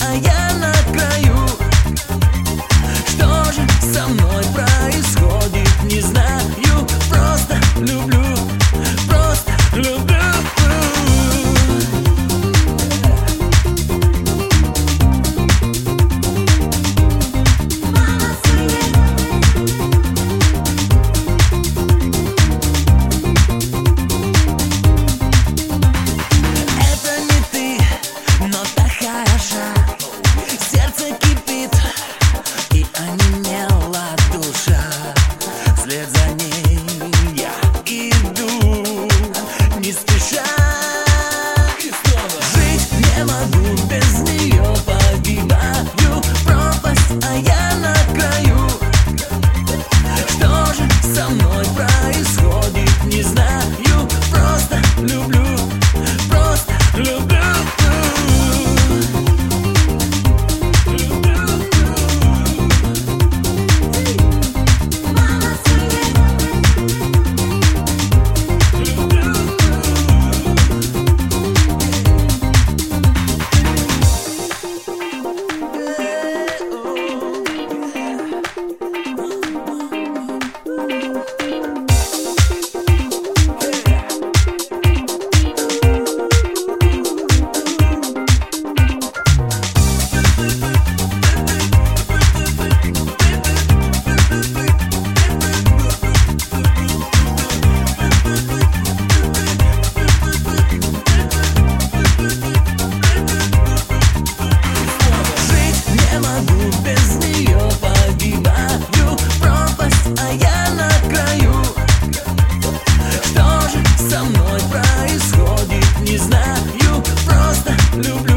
а я на краю. Что же со мной происходит, не знаю. Просто люблю Что же со мной происходит, не знаю Просто люблю.